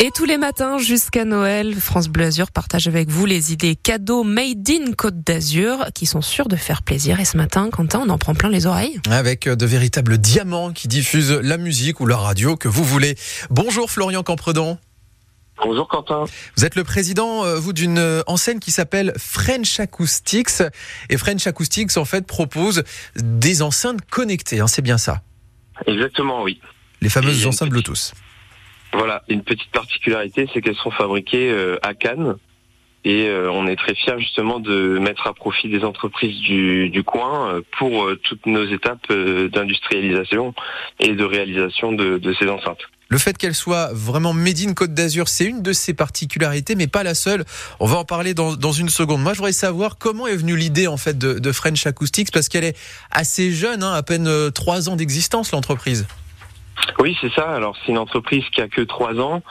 Et tous les matins jusqu'à Noël, France Bleu Azur partage avec vous les idées cadeaux made in Côte d'Azur qui sont sûrs de faire plaisir. Et ce matin, Quentin, on en prend plein les oreilles. Avec de véritables diamants qui diffusent la musique ou la radio que vous voulez. Bonjour Florian Campredon. Bonjour Quentin. Vous êtes le président, euh, vous, d'une enseigne qui s'appelle French Acoustics. Et French Acoustics, en fait, propose des enceintes connectées. Hein, c'est bien ça? Exactement, oui. Les fameuses enceintes Bluetooth. Voilà, une petite particularité, c'est qu'elles sont fabriquées euh, à Cannes. Et euh, on est très fiers justement de mettre à profit des entreprises du, coin euh, pour toutes nos étapes d'industrialisation et de réalisation de, ces enceintes. Le fait qu'elle soit vraiment made in Côte d'Azur, c'est une de ses particularités, mais pas la seule. On va en parler dans, une seconde. Moi, je voudrais savoir comment est venue l'idée en fait de, French Acoustics, parce qu'elle est assez jeune, hein, à peine trois ans d'existence, l'entreprise. Oui, c'est ça. Alors c'est une entreprise qui a que trois ans,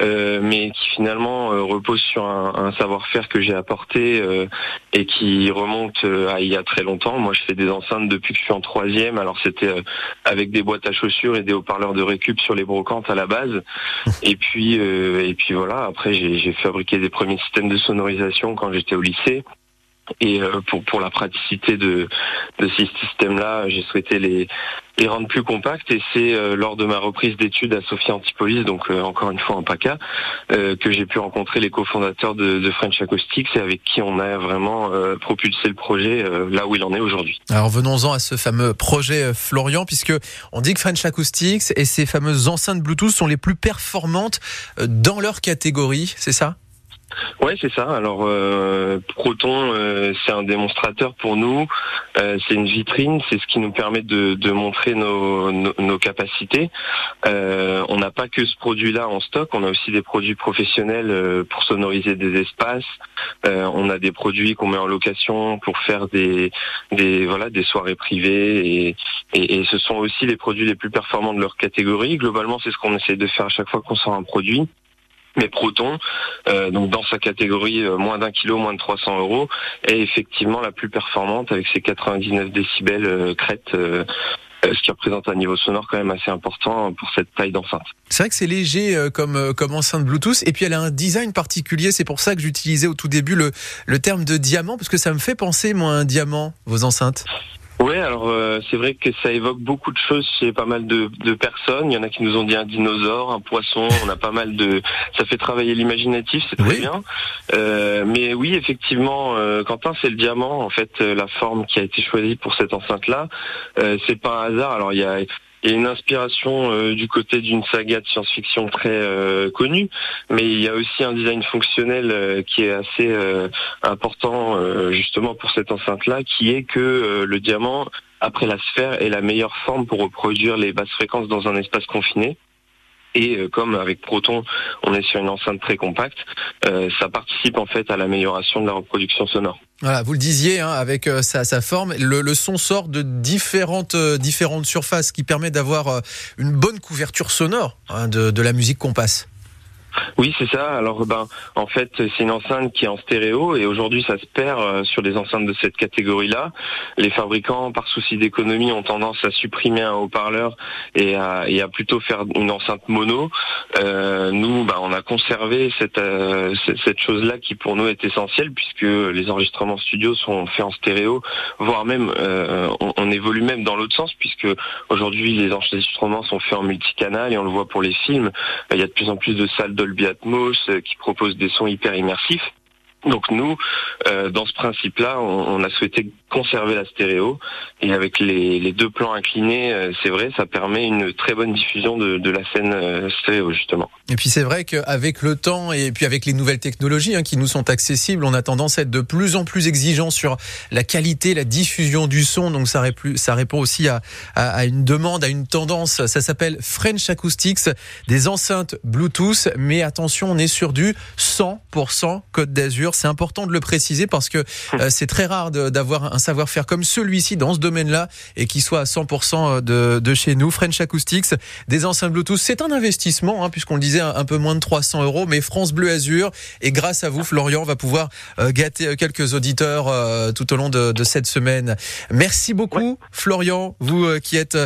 euh, mais qui finalement euh, repose sur un, un savoir-faire que j'ai apporté euh, et qui remonte à il y a très longtemps. Moi, je fais des enceintes depuis que je suis en troisième. Alors c'était euh, avec des boîtes à chaussures et des haut-parleurs de récup sur les brocantes à la base. Et puis euh, et puis voilà. Après, j'ai j'ai fabriqué des premiers systèmes de sonorisation quand j'étais au lycée. Et euh, pour pour la praticité de de ces systèmes-là, j'ai souhaité les les rendre plus compacts. Et c'est euh, lors de ma reprise d'études à Sophia Antipolis, donc euh, encore une fois en PACA, que j'ai pu rencontrer les cofondateurs de, de French Acoustics et avec qui on a vraiment propulsé le projet là où il en est aujourd'hui. Alors venons-en à ce fameux projet Florian, puisque on dit que French Acoustics et ces fameuses enceintes Bluetooth sont les plus performantes dans leur catégorie, c'est ça? Ouais, c'est ça. Alors euh, Proton, euh, c'est un démonstrateur pour nous. Euh, c'est une vitrine. C'est ce qui nous permet de, montrer nos, capacités. On n'a pas que ce produit-là en stock. On a aussi des produits professionnels pour sonoriser des espaces. On a des produits qu'on met en location pour faire des, voilà des soirées privées. Et, et, et ce sont aussi les produits les plus performants de leur catégorie. Globalement, c'est ce qu'on essaie de faire à chaque fois qu'on sort un produit. Mais Proton, euh, donc dans sa catégorie euh, moins d'un kilo, moins de 300 euros, est effectivement la plus performante avec ses 99 décibels euh, crête, euh, euh, ce qui représente un niveau sonore quand même assez important pour cette taille d'enceinte. C'est vrai que c'est léger comme, comme enceinte Bluetooth, et puis elle a un design particulier, c'est pour ça que j'utilisais au tout début le, le terme de diamant, parce que ça me fait penser, moi, à un diamant, vos enceintes. Ouais, alors euh, c'est vrai que ça évoque beaucoup de choses chez pas mal de, de personnes. Il y en a qui nous ont dit un dinosaure, un poisson. On a pas mal de. Ça fait travailler l'imaginatif, c'est très Oui. bien. Euh, mais oui, effectivement, euh, Quentin, c'est le diamant. En fait, euh, la forme qui a été choisie pour cette enceinte-là, euh, c'est pas un hasard. Alors il y a. Il y a une inspiration euh, du côté d'une saga de science-fiction très euh, connue, mais il y a aussi un design fonctionnel euh, qui est assez important justement pour cette enceinte-là, qui est que le diamant, après la sphère, est la meilleure forme pour reproduire les basses fréquences dans un espace confiné. Et euh, comme avec Proton, on est sur une enceinte très compacte, euh, ça participe en fait à l'amélioration de la reproduction sonore. Voilà, vous le disiez, hein, avec euh, sa, sa forme, le, le son sort de différentes, différentes surfaces, ce qui permet d'avoir une bonne couverture sonore hein, de, de la musique qu'on passe. Oui, c'est ça. Alors, ben, en fait, c'est une enceinte qui est en stéréo et aujourd'hui, ça se perd euh, sur les enceintes de cette catégorie-là. Les fabricants, par souci d'économie, ont tendance à supprimer un haut-parleur et à, plutôt faire une enceinte mono. Euh, nous, ben, on a conservé cette, euh, cette- chose-là qui pour nous est essentielle puisque les enregistrements studio sont faits en stéréo, voire même on, on évolue même dans l'autre sens puisque aujourd'hui les enregistrements sont faits en multicanal et on le voit pour les films. Il y a de plus en plus de salles Dolby euh, qui proposent des sons hyper immersifs. Donc nous, euh, dans ce principe-là, on, on a souhaité conserver la stéréo et avec les, les deux plans inclinés, euh, c'est vrai, ça permet une très bonne diffusion de, de la scène euh, stéréo justement. Et puis c'est vrai qu'avec le temps et puis avec les nouvelles technologies hein, qui nous sont accessibles, on a tendance à être de plus en plus exigeant sur la qualité, la diffusion du son. Donc ça, ça répond aussi à, à- à une demande, à une tendance. Ça s'appelle French Acoustics, des enceintes Bluetooth. Mais attention, on est sur du 100% Côte d'Azur. C'est important de le préciser parce que euh, c'est très rare d'avoir un savoir-faire comme celui-ci dans ce domaine-là et qui soit à 100% de, de chez nous. French Acoustics, des enceintes Bluetooth, c'est un investissement, hein, puisqu'on le disait, un, peu moins de 300 euros, mais France Bleu Azur. Et grâce à vous, Florian, va pouvoir euh, gâter euh, quelques auditeurs euh, tout au long de, de, cette semaine. Merci beaucoup, Florian, vous qui êtes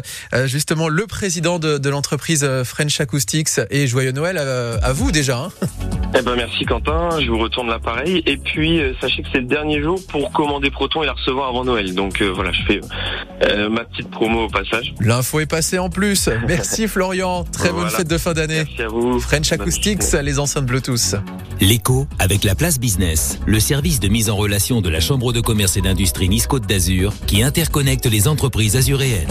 justement le président de, de l'entreprise French Acoustics. Et joyeux Noël à, à vous déjà. Hein. Eh ben merci Quentin, je vous retourne l'appareil. Et puis sachez que c'est le dernier jour pour commander Proton et la recevoir avant Noël. Donc voilà, je fais euh, ma petite promo au passage. L'info est passée en plus. Merci Florian. Très bonne fête de fin d'année. Merci à vous. French Acoustics, les enceintes Bluetooth. L'écho avec la place business, le service de mise en relation de la Chambre de commerce et d'industrie Nice Côte d'Azur qui interconnecte les entreprises azuréennes.